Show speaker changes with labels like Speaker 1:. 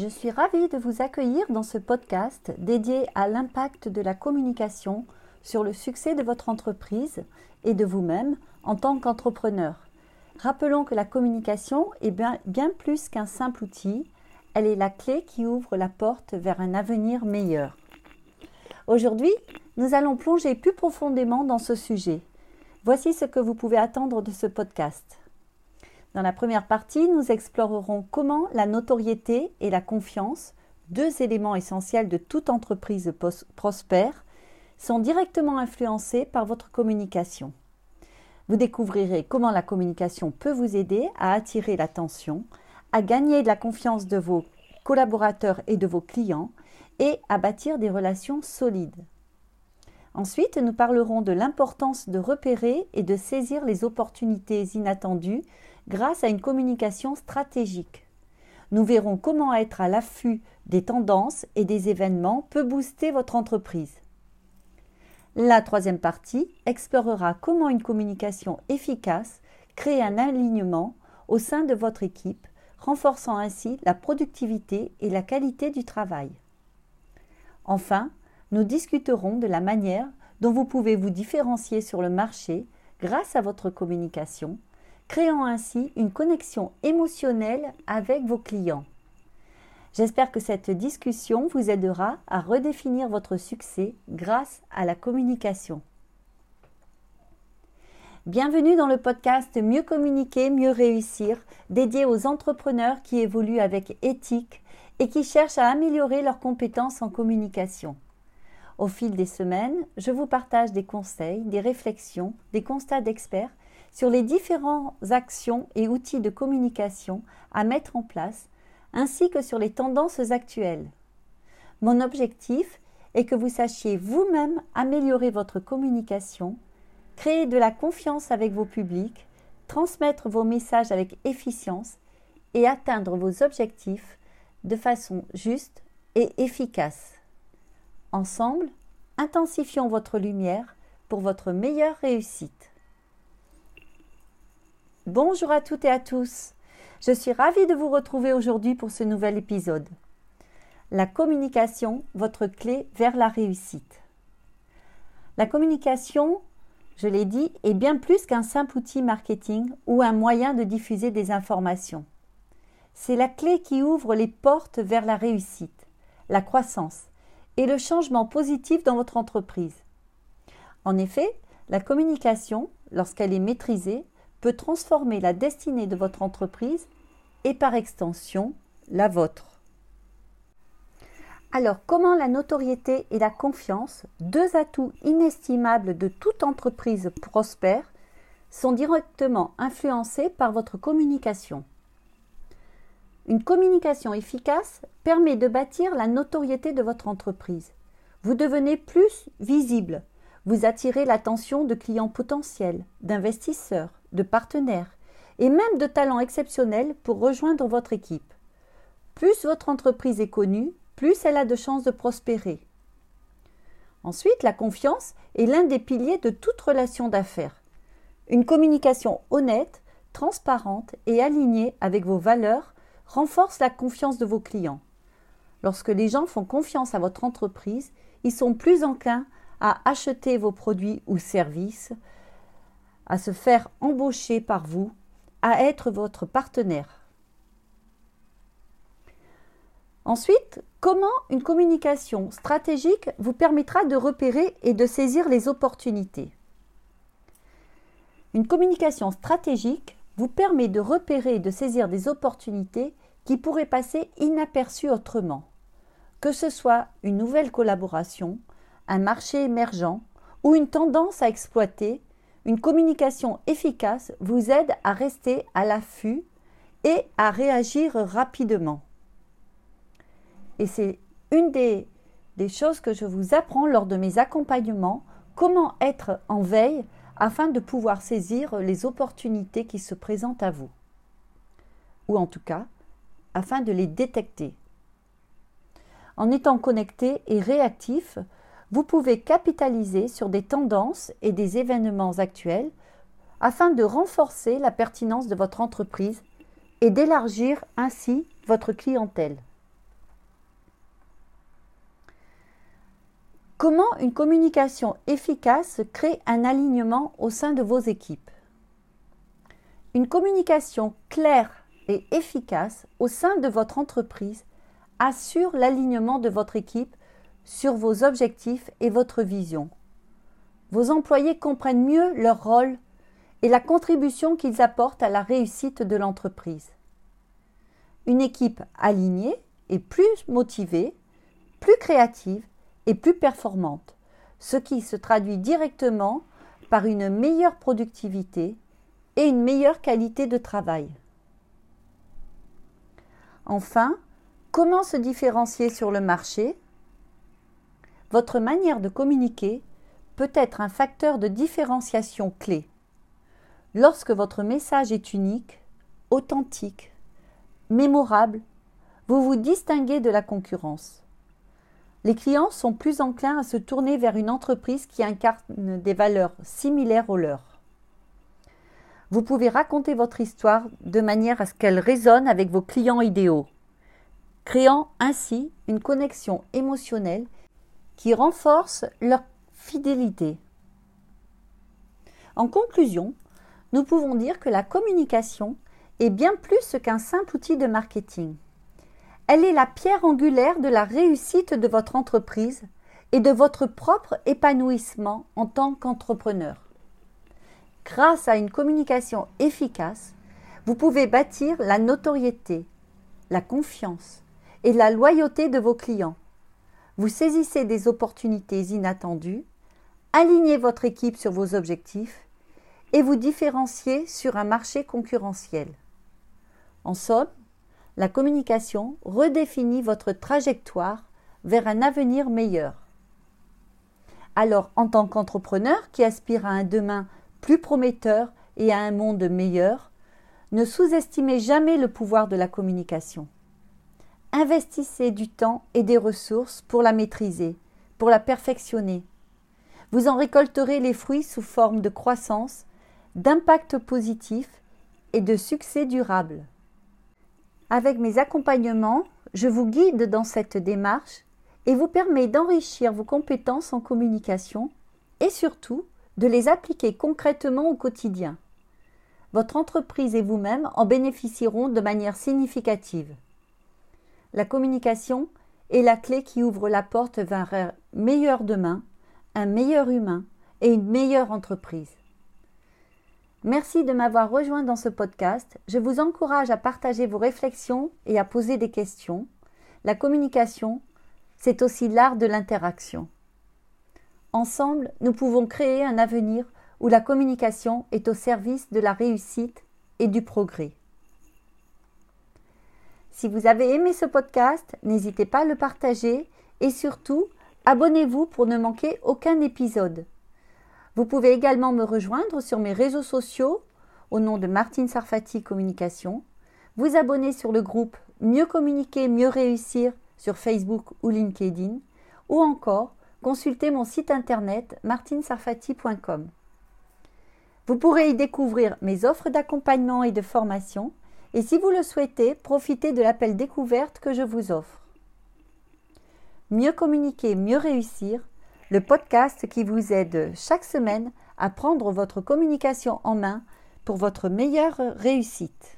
Speaker 1: Je suis ravie de vous accueillir dans ce podcast dédié à l'impact de la communication sur le succès de votre entreprise et de vous-même en tant qu'entrepreneur. Rappelons que la communication est bien, plus qu'un simple outil, elle est la clé qui ouvre la porte vers un avenir meilleur. Aujourd'hui, nous allons plonger plus profondément dans ce sujet. Voici ce que vous pouvez attendre de ce podcast. Dans la première partie, nous explorerons comment la notoriété et la confiance, deux éléments essentiels de toute entreprise prospère, sont directement influencés par votre communication. Vous découvrirez comment la communication peut vous aider à attirer l'attention, à gagner de la confiance de vos collaborateurs et de vos clients et à bâtir des relations solides. Ensuite, nous parlerons de l'importance de repérer et de saisir les opportunités inattendues grâce à une communication stratégique. Nous verrons comment être à l'affût des tendances et des événements peut booster votre entreprise. La troisième partie explorera comment une communication efficace crée un alignement au sein de votre équipe, renforçant ainsi la productivité et la qualité du travail. Enfin, nous discuterons de la manière dont vous pouvez vous différencier sur le marché grâce à votre communication créant ainsi une connexion émotionnelle avec vos clients. J'espère que cette discussion vous aidera à redéfinir votre succès grâce à la communication. Bienvenue dans le podcast Mieux communiquer, mieux réussir, dédié aux entrepreneurs qui évoluent avec éthique et qui cherchent à améliorer leurs compétences en communication. Au fil des semaines, je vous partage des conseils, des réflexions, des constats d'experts sur les différentes actions et outils de communication à mettre en place, ainsi que sur les tendances actuelles. Mon objectif est que vous sachiez vous-même améliorer votre communication, créer de la confiance avec vos publics, transmettre vos messages avec efficience et atteindre vos objectifs de façon juste et efficace. Ensemble, intensifions votre lumière pour votre meilleure réussite. Bonjour à toutes et à tous. Je suis ravie de vous retrouver aujourd'hui pour ce nouvel épisode. La communication, votre clé vers la réussite. La communication, je l'ai dit, est bien plus qu'un simple outil marketing ou un moyen de diffuser des informations. C'est la clé qui ouvre les portes vers la réussite, la croissance et le changement positif dans votre entreprise. En effet, la communication, lorsqu'elle est maîtrisée, peut transformer la destinée de votre entreprise et par extension la vôtre. Alors comment la notoriété et la confiance, deux atouts inestimables de toute entreprise prospère, sont directement influencés par votre communication? Une communication efficace permet de bâtir la notoriété de votre entreprise. Vous devenez plus visible, vous attirez l'attention de clients potentiels, d'investisseurs, de partenaires et même de talents exceptionnels pour rejoindre votre équipe. Plus votre entreprise est connue, plus elle a de chances de prospérer. Ensuite, la confiance est l'un des piliers de toute relation d'affaires. Une communication honnête, transparente et alignée avec vos valeurs renforce la confiance de vos clients. Lorsque les gens font confiance à votre entreprise, ils sont plus enclins à acheter vos produits ou services, à se faire embaucher par vous, à être votre partenaire. Ensuite, comment une communication stratégique vous permettra de repérer et de saisir les opportunités? Une communication stratégique vous permet de repérer et de saisir des opportunités qui pourraient passer inaperçues autrement, que ce soit une nouvelle collaboration, un marché émergent ou une tendance à exploiter une communication efficace vous aide à rester à l'affût et à réagir rapidement. Et c'est une des, des, choses que je vous apprends lors de mes accompagnements, comment être en veille afin de pouvoir saisir les opportunités qui se présentent à vous. Ou en tout cas, afin de les détecter. En étant connecté et réactif, vous pouvez capitaliser sur des tendances et des événements actuels afin de renforcer la pertinence de votre entreprise et d'élargir ainsi votre clientèle. Comment une communication efficace crée un alignement au sein de vos équipes? Une communication claire et efficace au sein de votre entreprise assure l'alignement de votre équipe sur vos objectifs et votre vision. Vos employés comprennent mieux leur rôle et la contribution qu'ils apportent à la réussite de l'entreprise. Une équipe alignée est plus motivée, plus créative et plus performante, ce qui se traduit directement par une meilleure productivité et une meilleure qualité de travail. Enfin, comment se différencier sur le marché? Votre manière de communiquer peut être un facteur de différenciation clé. Lorsque votre message est unique, authentique, mémorable, vous vous distinguez de la concurrence. Les clients sont plus enclins à se tourner vers une entreprise qui incarne des valeurs similaires aux leurs. Vous pouvez raconter votre histoire de manière à ce qu'elle résonne avec vos clients idéaux, créant ainsi une connexion émotionnelle qui renforce leur fidélité. En conclusion, nous pouvons dire que la communication est bien plus qu'un simple outil de marketing. Elle est la pierre angulaire de la réussite de votre entreprise et de votre propre épanouissement en tant qu'entrepreneur. Grâce à une communication efficace, vous pouvez bâtir la notoriété, la confiance et la loyauté de vos clients. Vous saisissez des opportunités inattendues, alignez votre équipe sur vos objectifs et vous différenciez sur un marché concurrentiel. En somme, la communication redéfinit votre trajectoire vers un avenir meilleur. Alors, en tant qu'entrepreneur qui aspire à un demain plus prometteur et à un monde meilleur, ne sous-estimez jamais le pouvoir de la communication. Investissez du temps et des ressources pour la maîtriser, pour la perfectionner. Vous en récolterez les fruits sous forme de croissance, d'impact positif et de succès durable. Avec mes accompagnements, je vous guide dans cette démarche et vous permets d'enrichir vos compétences en communication et surtout de les appliquer concrètement au quotidien. Votre entreprise et vous-même en bénéficieront de manière significative. La communication est la clé qui ouvre la porte vers un meilleur demain, un meilleur humain et une meilleure entreprise. Merci de m'avoir rejoint dans ce podcast. Je vous encourage à partager vos réflexions et à poser des questions. La communication, c'est aussi l'art de l'interaction. Ensemble, nous pouvons créer un avenir où la communication est au service de la réussite et du progrès. Si vous avez aimé ce podcast, n'hésitez pas à le partager et surtout, abonnez-vous pour ne manquer aucun épisode. Vous pouvez également me rejoindre sur mes réseaux sociaux au nom de Martine Sarfati Communication, vous abonner sur le groupe Mieux communiquer, mieux réussir sur Facebook ou LinkedIn, ou encore consulter mon site internet martinesarfati.com. Vous pourrez y découvrir mes offres d'accompagnement et de formation, et si vous le souhaitez, profitez de l'appel découverte que je vous offre. Mieux communiquer, mieux réussir, le podcast qui vous aide chaque semaine à prendre votre communication en main pour votre meilleure réussite.